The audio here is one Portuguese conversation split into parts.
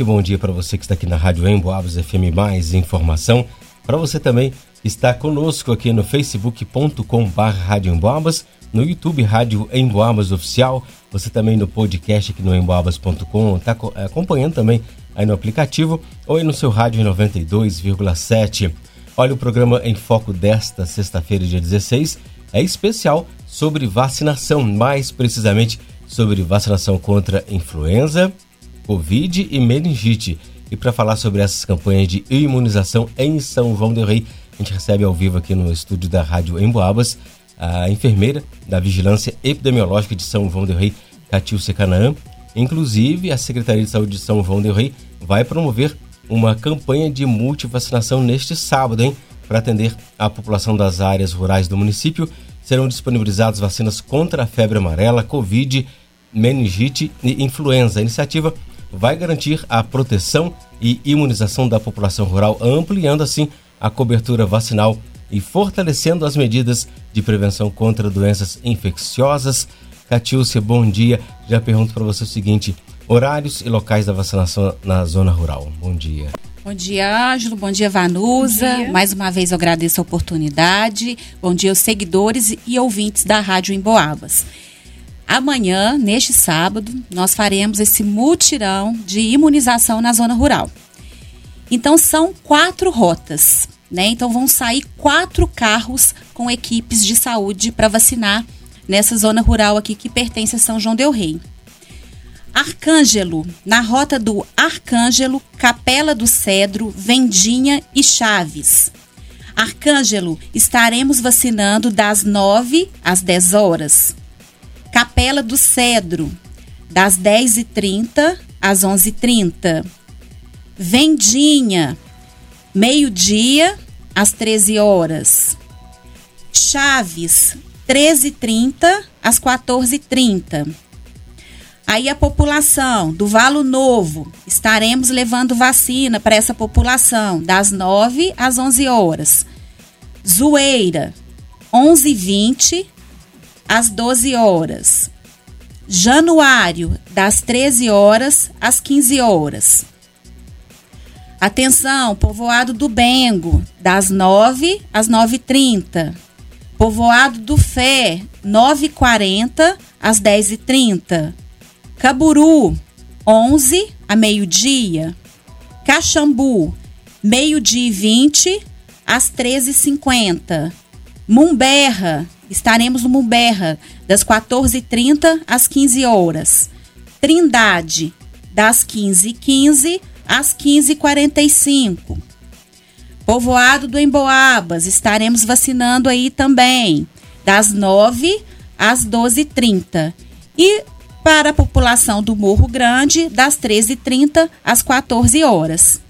ouvinte, bom dia para você que está aqui na Rádio Emboabas FM Mais Informação. Para você também está conosco aqui no facebook.com.br Rádio Emboabas, no YouTube Rádio Emboabas Oficial, você também no podcast aqui no emboabas.com, está acompanhando também aí no aplicativo ou aí no seu rádio 92,7. Olha, o programa em foco desta sexta-feira, dia 16, é especial sobre vacinação, mais precisamente sobre vacinação contra influenza, Covid e meningite. E para falar sobre essas campanhas de imunização em São João del Rei, a gente recebe ao vivo aqui no estúdio da Rádio Emboabas a enfermeira da Vigilância Epidemiológica de São João del Rei, Catilce Canaã. Inclusive, a Secretaria de Saúde de São João del Rei vai promover uma campanha de multivacinação neste sábado, hein? Para atender a população das áreas rurais do município, serão disponibilizadas vacinas contra a febre amarela, Covid, meningite e influenza. A iniciativa vai garantir a proteção e imunização da população rural, ampliando assim a cobertura vacinal e fortalecendo as medidas de prevenção contra doenças infecciosas. Catiúcia, bom dia. Já pergunto para você o seguinte: horários e locais da vacinação na zona rural. Bom dia. Bom dia, Ângelo. Bom dia, Vanusa. Bom dia. Mais uma vez eu agradeço a oportunidade. Bom dia aos seguidores e ouvintes da Rádio Emboabas. Amanhã, neste sábado, nós faremos esse mutirão de imunização na zona rural. Então são quatro rotas, né? Então vão sair quatro carros com equipes de saúde para vacinar nessa zona rural aqui que pertence a São João del Rei. Arcângelo, na rota do Arcângelo, Capela do Cedro, Vendinha e Chaves. Arcângelo, estaremos vacinando das 9 às 10 horas. Capela do Cedro, das 10h30 às 11h30. Vendinha, meio-dia às 13 horas. Chaves, 13h30 às 14h30. Aí a população do Valo Novo, estaremos levando vacina para essa população das 9 às 11 horas. Zoeira, 11h20 às 12 horas. Januário, das 13 horas às 15 horas. Atenção, povoado do Bengo, das 9 às 9h30. Povoado do Fé, 9h40 às 10h30. Caburu, 11 a meio-dia. Caxambu, meio-dia e 20 às 13h50. Mumberra, estaremos no Mumberra, das 14h30 às 15 horas. Trindade, das 15h15 às 15h45. Povoado do Emboabas, estaremos vacinando aí também, das 9 às 12h30. E para a população do Morro Grande, das 13h30 às 14 horas.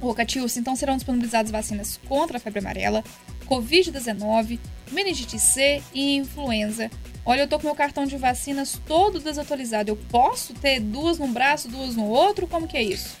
Ô, Catius, então serão disponibilizadas vacinas contra a febre amarela, Covid-19, meningite C e influenza. Olha, eu tô com meu cartão de vacinas todo desatualizado. Eu posso ter duas num braço, duas no outro? Como que é isso?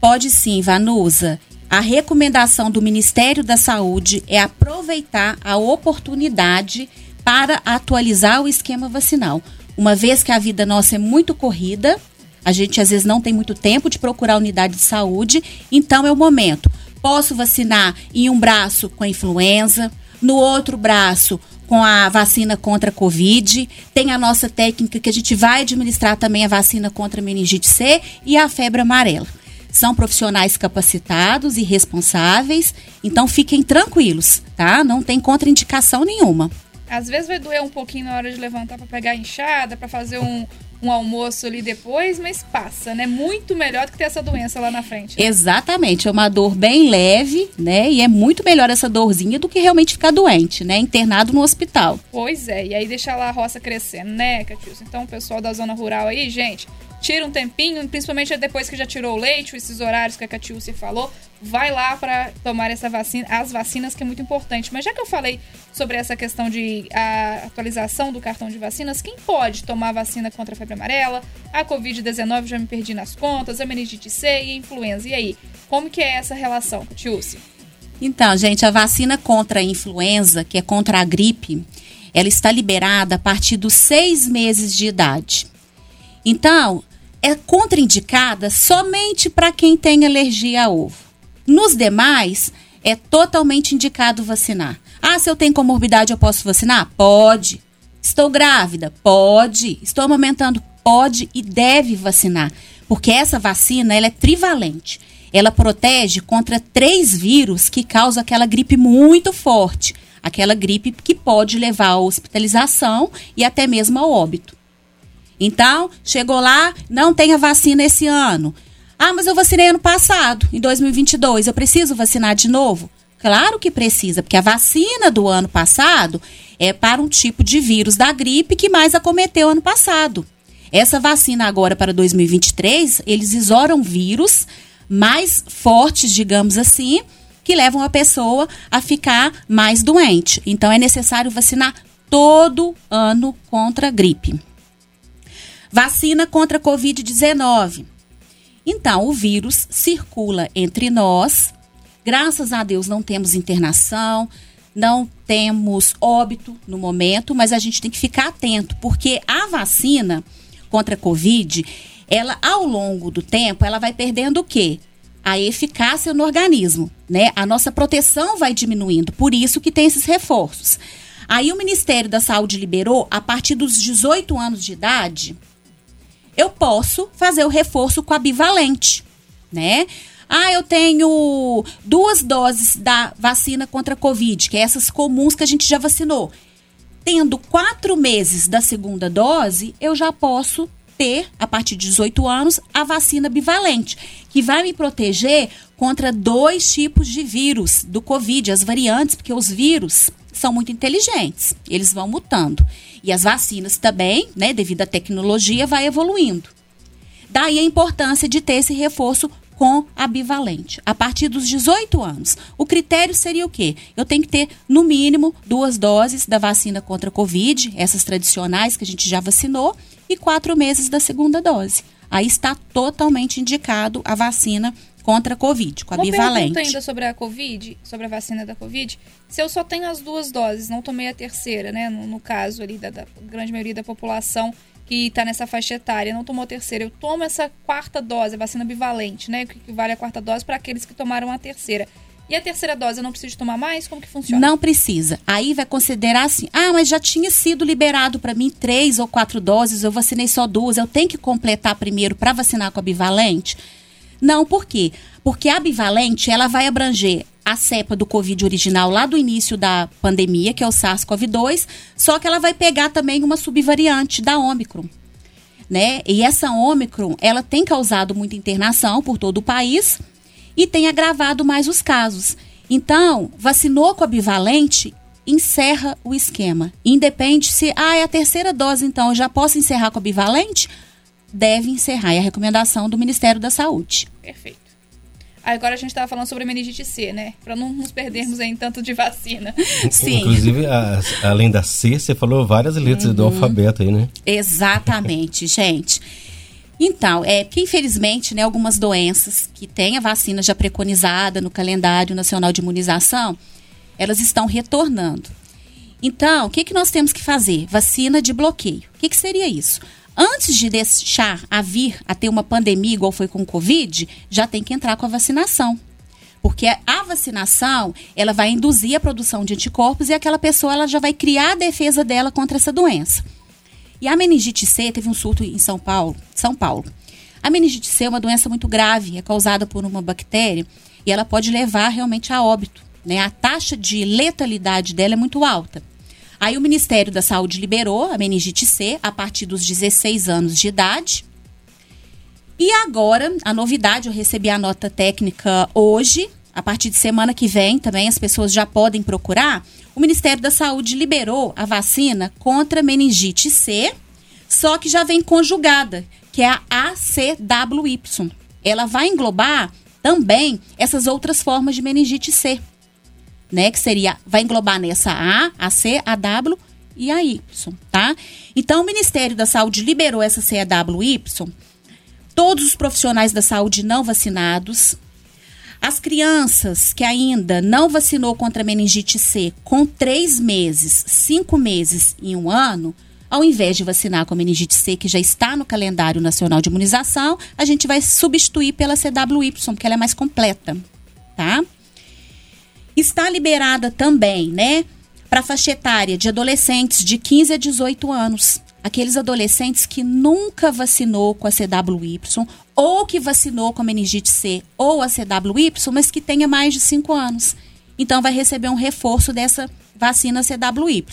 Pode sim, Vanusa. A recomendação do Ministério da Saúde é aproveitar a oportunidade para atualizar o esquema vacinal uma vez que a vida nossa é muito corrida, a gente às vezes não tem muito tempo de procurar unidade de saúde, então é o momento. Posso vacinar em um braço com a influenza, no outro braço com a vacina contra a Covid. Tem a nossa técnica que a gente vai administrar também a vacina contra a meningite C e a febre amarela. São profissionais capacitados e responsáveis, então fiquem tranquilos, tá? Não tem contraindicação nenhuma. Às vezes vai doer um pouquinho na hora de levantar para pegar a enxada, para fazer um, um almoço ali depois, mas passa, né? Muito melhor do que ter essa doença lá na frente. Né? Exatamente, é uma dor bem leve, né? E é muito melhor essa dorzinha do que realmente ficar doente, né? Internado no hospital. Pois é, e aí deixar lá a roça crescendo, né, Catius? Então, o pessoal da zona rural aí, gente, tira um tempinho, principalmente depois que já tirou o leite, esses horários que a Catiúcia falou, vai lá para tomar essa vacina, as vacinas que é muito importante. Mas já que eu falei sobre essa questão de atualização do cartão de vacinas, quem pode tomar vacina contra a febre amarela, a Covid-19, já me perdi nas contas, a meningite C e a influenza. E aí, como que é essa relação, Catiúcia? Então, gente, a vacina contra a influenza, que é contra a gripe, ela está liberada a partir dos seis meses de idade. Então, é contraindicada somente para quem tem alergia a ovo. Nos demais, é totalmente indicado vacinar. Ah, se eu tenho comorbidade, eu posso vacinar? Pode. Estou grávida? Pode. Estou amamentando? Pode e deve vacinar. Porque essa vacina ela é trivalente. Ela protege contra três vírus que causam aquela gripe muito forte. Aquela gripe que pode levar à hospitalização e até mesmo ao óbito. Então, chegou lá, não tem a vacina esse ano. Ah, mas eu vacinei ano passado, em 2022. Eu preciso vacinar de novo? Claro que precisa, porque a vacina do ano passado é para um tipo de vírus da gripe que mais acometeu ano passado. Essa vacina agora para 2023, eles isolam vírus mais fortes, digamos assim, que levam a pessoa a ficar mais doente. Então é necessário vacinar todo ano contra a gripe. Vacina contra a Covid-19. Então, o vírus circula entre nós. Graças a Deus não temos internação, não temos óbito no momento, mas a gente tem que ficar atento, porque a vacina contra a Covid, ela ao longo do tempo, ela vai perdendo o quê? A eficácia no organismo, né? A nossa proteção vai diminuindo, por isso que tem esses reforços. Aí o Ministério da Saúde liberou, a partir dos 18 anos de idade, eu posso fazer o reforço com a bivalente, né? Ah, eu tenho duas doses da vacina contra a Covid, que é essas comuns que a gente já vacinou. Tendo quatro meses da segunda dose, eu já posso ter, a partir de 18 anos, a vacina bivalente, que vai me proteger contra dois tipos de vírus do Covid, as variantes, porque os vírus são muito inteligentes, eles vão mutando. E as vacinas também, né, devido à tecnologia, vai evoluindo. Daí a importância de ter esse reforço com a bivalente, a partir dos 18 anos. O critério seria o quê? Eu tenho que ter, no mínimo, duas doses da vacina contra a Covid, essas tradicionais que a gente já vacinou, e quatro meses da segunda dose. Aí está totalmente indicado a vacina contra a Covid, com a Uma bivalente. pergunta ainda sobre a Covid, sobre a vacina da Covid. Se eu só tenho as duas doses, não tomei a terceira, né? No, no caso ali da, da, grande maioria da população que está nessa faixa etária, não tomou a terceira, eu tomo essa quarta dose, a vacina bivalente, né? Que equivale à quarta dose para aqueles que tomaram a terceira. E a terceira dose eu não preciso tomar mais? Como que funciona? Não precisa. Aí vai considerar assim: ah, mas já tinha sido liberado para mim três ou quatro doses, eu vacinei só duas, eu tenho que completar primeiro para vacinar com a bivalente? Não, por quê? Porque a bivalente, ela vai abranger a cepa do Covid original lá do início da pandemia, que é o SARS-CoV-2, só que ela vai pegar também uma subvariante da Omicron. Né? E essa Omicron, ela tem causado muita internação por todo o país e tem agravado mais os casos. Então, vacinou com a bivalente, encerra o esquema. Independe se, ah, é a terceira dose, então eu já posso encerrar com a bivalente? deve encerrar. É a recomendação do Ministério da Saúde. Perfeito. Agora a gente estava falando sobre a meningite C, né? Para não nos perdermos em tanto de vacina. Sim. Inclusive, a, além da C, você falou várias letras uhum. do alfabeto aí, né? Exatamente, gente. Então, é que infelizmente, né, algumas doenças que têm a vacina já preconizada no calendário nacional de imunização, elas estão retornando. Então, o que, que nós temos que fazer? Vacina de bloqueio. O que, que seria isso? Antes de deixar a vir a ter uma pandemia igual foi com o Covid, já tem que entrar com a vacinação. Porque a vacinação, ela vai induzir a produção de anticorpos e aquela pessoa ela já vai criar a defesa dela contra essa doença. E a meningite C teve um surto em São Paulo, São Paulo. A meningite C é uma doença muito grave, é causada por uma bactéria e ela pode levar realmente a óbito. Né? A taxa de letalidade dela é muito alta. Aí o Ministério da Saúde liberou a meningite C a partir dos 16 anos de idade. E agora, a novidade, eu recebi a nota técnica hoje, a partir de semana que vem também as pessoas já podem procurar. O Ministério da Saúde liberou a vacina contra meningite C, só que já vem conjugada, que é a ACWY. Ela vai englobar também essas outras formas de meningite C né? Que seria, vai englobar nessa A, a C, a W e a Y, tá? Então, o Ministério da Saúde liberou essa CAWY, todos os profissionais da saúde não vacinados, as crianças que ainda não vacinou contra meningite C com três meses, cinco meses e um ano, Ao invés de vacinar com a meningite C, que já está no calendário nacional de imunização, a gente vai substituir pela CWY, porque ela é mais completa, tá? Está liberada também, né, para faixa etária de adolescentes de 15 a 18 anos. Aqueles adolescentes que nunca vacinou com a CWY ou que vacinou com a meningite C ou a CWY, mas que tenha mais de 5 anos. Então vai receber um reforço dessa vacina CWY.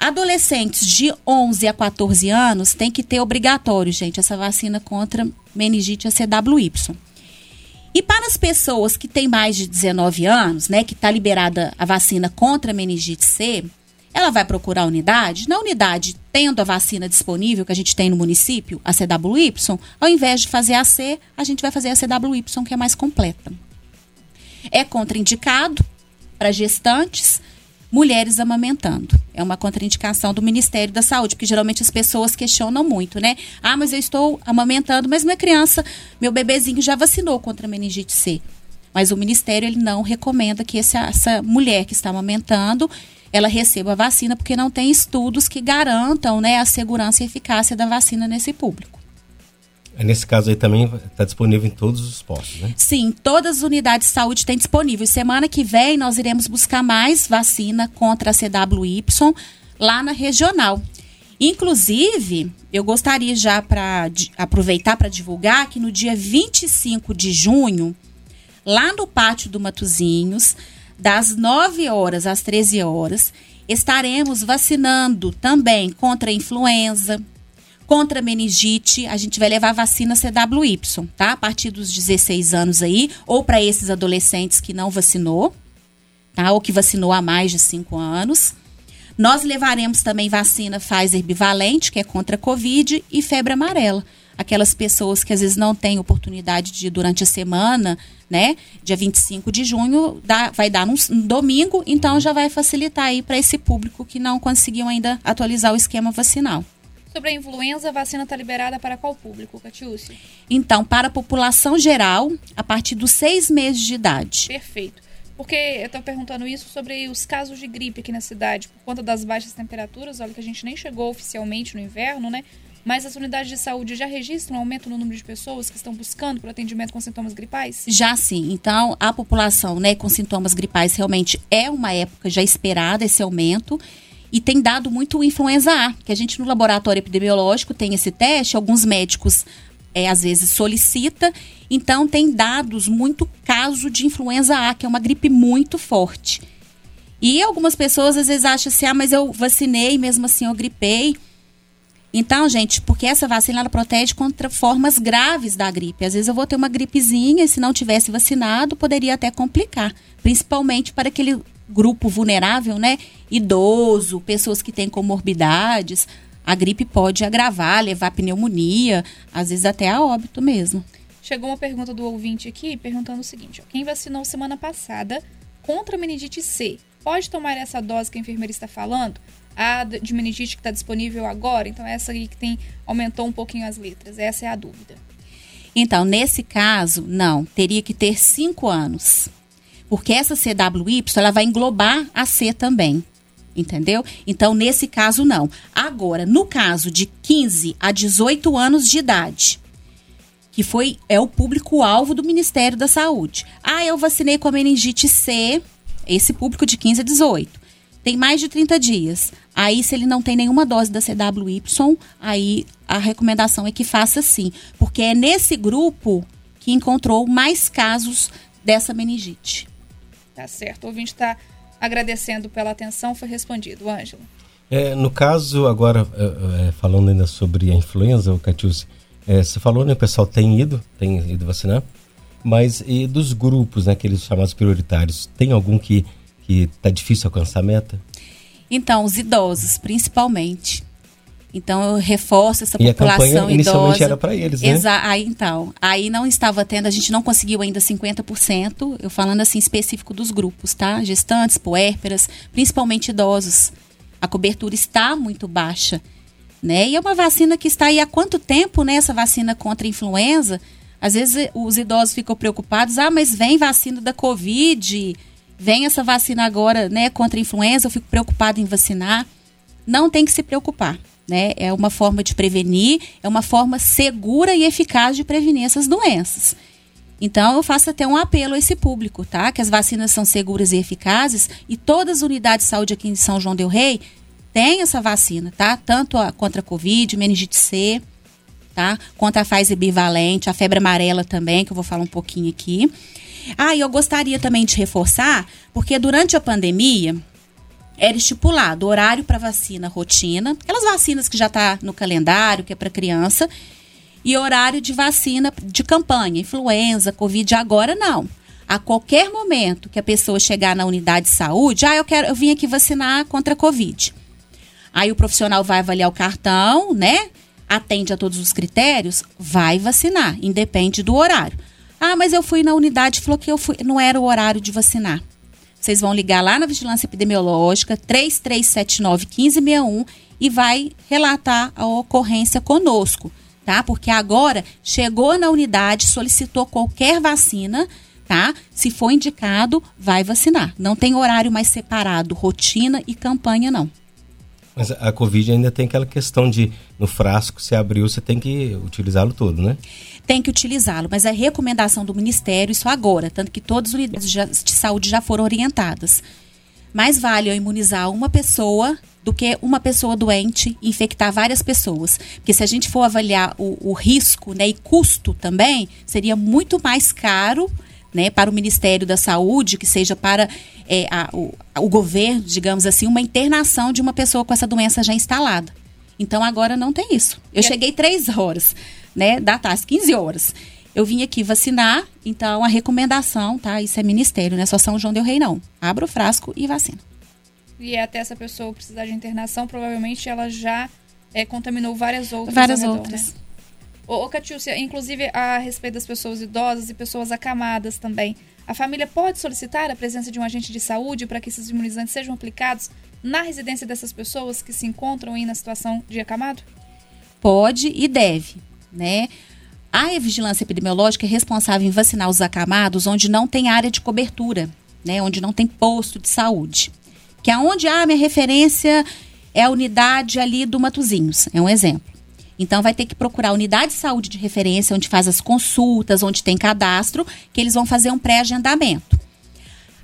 Adolescentes de 11 a 14 anos tem que ter obrigatório, gente, essa vacina contra meningite a CWY. E para as pessoas que têm mais de 19 anos, né, que está liberada a vacina contra a meningite C, ela vai procurar a unidade. Na unidade, tendo a vacina disponível que a gente tem no município, a CWY, ao invés de fazer a C, a gente vai fazer a CWY, que é mais completa. É contraindicado para gestantes, mulheres amamentando. É uma contraindicação do Ministério da Saúde, porque geralmente as pessoas questionam muito, né? Ah, mas eu estou amamentando, mas minha criança, meu bebezinho já vacinou contra a meningite C. Mas o Ministério ele não recomenda que essa, essa mulher que está amamentando ela receba a vacina, porque não tem estudos que garantam né, a segurança e eficácia da vacina nesse público. É, nesse caso aí também está disponível em todos os postos, né? Sim, todas as unidades de saúde têm disponível. Semana que vem nós iremos buscar mais vacina contra a CWY lá na regional. Inclusive, eu gostaria já para aproveitar para divulgar que no dia 25 de junho, lá no pátio do Matuzinhos, das 9 horas às 13 horas, estaremos vacinando também contra a influenza, Contra meningite, a gente vai levar a vacina CWY, tá? A partir dos 16 anos aí, ou para esses adolescentes que não vacinou, tá? Ou que vacinou há mais de 5 anos. Nós levaremos também vacina Pfizer bivalente, que é contra a Covid, e febre amarela. Aquelas pessoas que às vezes não têm oportunidade de, durante a semana, né? Dia 25 de junho, dá, vai dar num, num domingo, então já vai facilitar aí para esse público que não conseguiu ainda atualizar o esquema vacinal. Sobre a influenza, a vacina está liberada para qual público, Catiúcia? Então, para a população geral, a partir dos seis meses de idade. Perfeito. Porque eu estou perguntando isso sobre os casos de gripe aqui na cidade, por conta das baixas temperaturas. Olha que a gente nem chegou oficialmente no inverno, né? Mas as unidades de saúde já registram um aumento no número de pessoas que estão buscando por atendimento com sintomas gripais? Já sim. Então, a população né, com sintomas gripais realmente é uma época já esperada esse aumento e tem dado muito influenza A, que a gente no laboratório epidemiológico tem esse teste, alguns médicos é, às vezes solicita, então tem dados muito caso de influenza A, que é uma gripe muito forte. E algumas pessoas às vezes acham assim, ah, mas eu vacinei, mesmo assim eu gripei. Então, gente, porque essa vacina ela protege contra formas graves da gripe. Às vezes eu vou ter uma gripezinha e se não tivesse vacinado, poderia até complicar. Principalmente para aquele grupo vulnerável, né? Idoso, pessoas que têm comorbidades. A gripe pode agravar, levar pneumonia, às vezes até a óbito mesmo. Chegou uma pergunta do ouvinte aqui perguntando o seguinte: ó, quem vacinou semana passada contra a meningite C pode tomar essa dose que a enfermeira está falando? A de meningite que está disponível agora, então essa aí que tem aumentou um pouquinho as letras. Essa é a dúvida. Então, nesse caso, não, teria que ter cinco anos porque essa CWY ela vai englobar a C também. Entendeu? Então, nesse caso, não. Agora, no caso de 15 a 18 anos de idade, que foi é o público-alvo do Ministério da Saúde. Ah, eu vacinei com a meningite C, esse público de 15 a 18. Tem mais de 30 dias. Aí, se ele não tem nenhuma dose da CWY, aí a recomendação é que faça sim. Porque é nesse grupo que encontrou mais casos dessa meningite. Tá certo. O ouvinte está agradecendo pela atenção, foi respondido. Ângelo. É, no caso, agora, é, é, falando ainda sobre a influenza, o Catius, é, você falou, né, o pessoal tem ido, tem ido vacinar, mas e dos grupos, né, aqueles chamados prioritários, tem algum que está difícil alcançar a meta? Então, os idosos, principalmente. Então eu reforço essa e população a campanha, inicialmente idosa. era para eles, né? Exa aí então, aí não estava tendo, a gente não conseguiu ainda 50%, eu falando assim específico dos grupos, tá? Gestantes, puérperas, principalmente idosos. A cobertura está muito baixa, né? E é uma vacina que está aí há quanto tempo, né, essa vacina contra a influenza? Às vezes os idosos ficam preocupados, ah, mas vem vacina da Covid, vem essa vacina agora, né, contra a influenza, eu fico preocupado em vacinar. não tem que se preocupar. Né? É uma forma de prevenir, é uma forma segura e eficaz de prevenir essas doenças. Então, eu faço até um apelo a esse público, tá? Que as vacinas são seguras e eficazes e todas as unidades de saúde aqui em São João del Rei têm essa vacina, tá? Tanto a, contra a Covid, meningite C, tá? Contra a Pfizer bivalente, a febre amarela também, que eu vou falar um pouquinho aqui. Ah, e eu gostaria também de reforçar, porque durante a pandemia era estipulado horário para vacina rotina, aquelas vacinas que já está no calendário, que é para criança, e horário de vacina de campanha, influenza, covid, agora não. A qualquer momento que a pessoa chegar na unidade de saúde, ah, eu quero, eu vim aqui vacinar contra a covid. Aí o profissional vai avaliar o cartão, né? Atende a todos os critérios, vai vacinar, independe do horário. Ah, mas eu fui na unidade falou que eu fui, não era o horário de vacinar. Vocês vão ligar lá na Vigilância Epidemiológica 3379 1561 e vai relatar a ocorrência conosco, tá? Porque agora chegou na unidade, solicitou qualquer vacina, tá? Se for indicado, vai vacinar. Não tem horário mais separado, rotina e campanha não. Mas a Covid ainda tem aquela questão de no frasco se abriu, você tem que utilizá-lo todo, né? Tem que utilizá-lo, mas é recomendação do Ministério isso agora, tanto que todas as unidades de saúde já foram orientadas. Mais vale eu imunizar uma pessoa do que uma pessoa doente infectar várias pessoas. Porque se a gente for avaliar o, o risco né, e custo também, seria muito mais caro né, para o Ministério da Saúde, que seja para é, a, o, o governo, digamos assim, uma internação de uma pessoa com essa doença já instalada. Então agora não tem isso. Eu é. cheguei três horas, né, da tarde, 15 horas. Eu vim aqui vacinar, então a recomendação, tá? Isso é ministério, né? Só São João del Rei não. Abra o frasco e vacina. E até essa pessoa precisar de internação, provavelmente ela já é, contaminou várias outras. Várias redor, outras. Né? Ô, ô Catiúcia, inclusive a respeito das pessoas idosas e pessoas acamadas também. A família pode solicitar a presença de um agente de saúde para que esses imunizantes sejam aplicados na residência dessas pessoas que se encontram aí na situação de acamado? Pode e deve, né? A vigilância epidemiológica é responsável em vacinar os acamados onde não tem área de cobertura, né? Onde não tem posto de saúde. Que é onde a ah, minha referência é a unidade ali do Matozinhos, é um exemplo. Então, vai ter que procurar a unidade de saúde de referência, onde faz as consultas, onde tem cadastro, que eles vão fazer um pré-agendamento.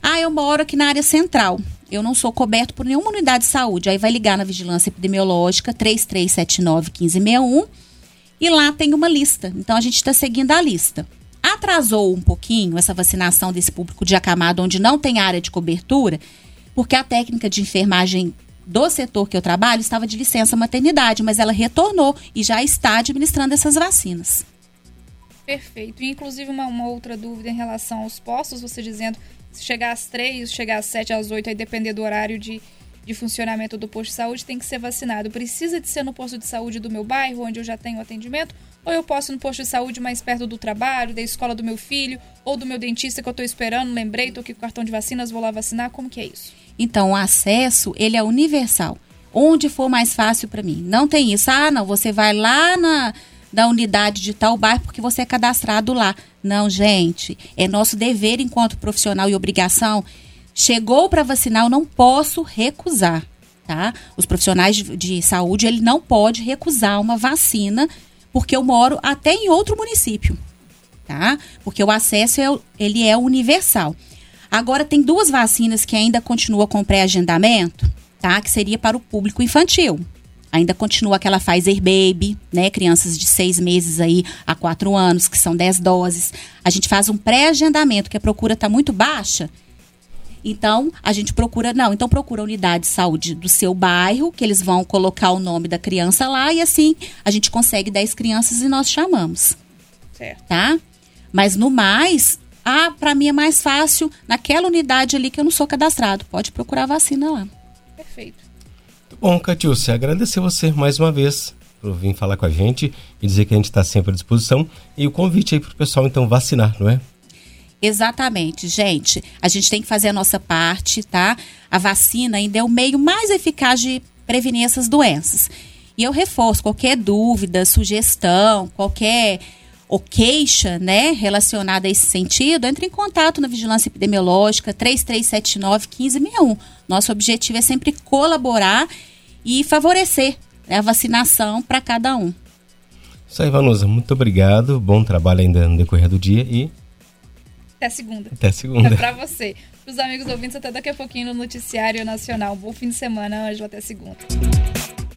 Ah, eu moro aqui na área central. Eu não sou coberto por nenhuma unidade de saúde. Aí vai ligar na Vigilância Epidemiológica 3379-1561 e lá tem uma lista. Então, a gente está seguindo a lista. Atrasou um pouquinho essa vacinação desse público de acamado, onde não tem área de cobertura, porque a técnica de enfermagem do setor que eu trabalho estava de licença maternidade, mas ela retornou e já está administrando essas vacinas. Perfeito. E, inclusive, uma, uma outra dúvida em relação aos postos, você dizendo se chegar às três, chegar às sete, às oito, aí depender do horário de, de funcionamento do posto de saúde, tem que ser vacinado. Precisa de ser no posto de saúde do meu bairro, onde eu já tenho atendimento? Ou eu posso ir no posto de saúde mais perto do trabalho, da escola do meu filho, ou do meu dentista que eu estou esperando, lembrei, estou aqui com o cartão de vacinas, vou lá vacinar? Como que é isso? Então, o acesso, ele é universal. Onde for mais fácil para mim. Não tem isso. Ah, não, você vai lá na da unidade de tal bairro porque você é cadastrado lá. Não, gente, é nosso dever enquanto profissional e obrigação. Chegou para vacinar, eu não posso recusar, tá? Os profissionais de, de saúde, ele não pode recusar uma vacina porque eu moro até em outro município, tá? Porque o acesso é, ele é universal. Agora, tem duas vacinas que ainda continuam com pré-agendamento, tá? Que seria para o público infantil. Ainda continua aquela Pfizer Baby, né? Crianças de seis meses aí a quatro anos, que são dez doses. A gente faz um pré-agendamento, que a procura está muito baixa. Então, a gente procura, não, então procura a unidade de saúde do seu bairro, que eles vão colocar o nome da criança lá, e assim a gente consegue 10 crianças e nós chamamos. Certo. Tá? Mas no mais, ah, para mim é mais fácil naquela unidade ali que eu não sou cadastrado. Pode procurar a vacina lá. Perfeito. Muito bom, Catiúcia. Agradecer você mais uma vez por vir falar com a gente e dizer que a gente está sempre à disposição. E o convite aí para o pessoal, então, vacinar, não é? Exatamente, gente. A gente tem que fazer a nossa parte, tá? A vacina ainda é o meio mais eficaz de prevenir essas doenças. E eu reforço qualquer dúvida, sugestão, qualquer ou queixa, né, relacionada a esse sentido, entre em contato na Vigilância Epidemiológica 3379 1561. Nosso objetivo é sempre colaborar e favorecer né, a vacinação para cada um. Isso aí, Vanusa. Muito obrigado. Bom trabalho ainda no decorrer do dia e. Até segunda. Até segunda. É para você. Para os amigos ouvintes, até daqui a pouquinho no Noticiário Nacional. Bom fim de semana, Ângela. Até segunda.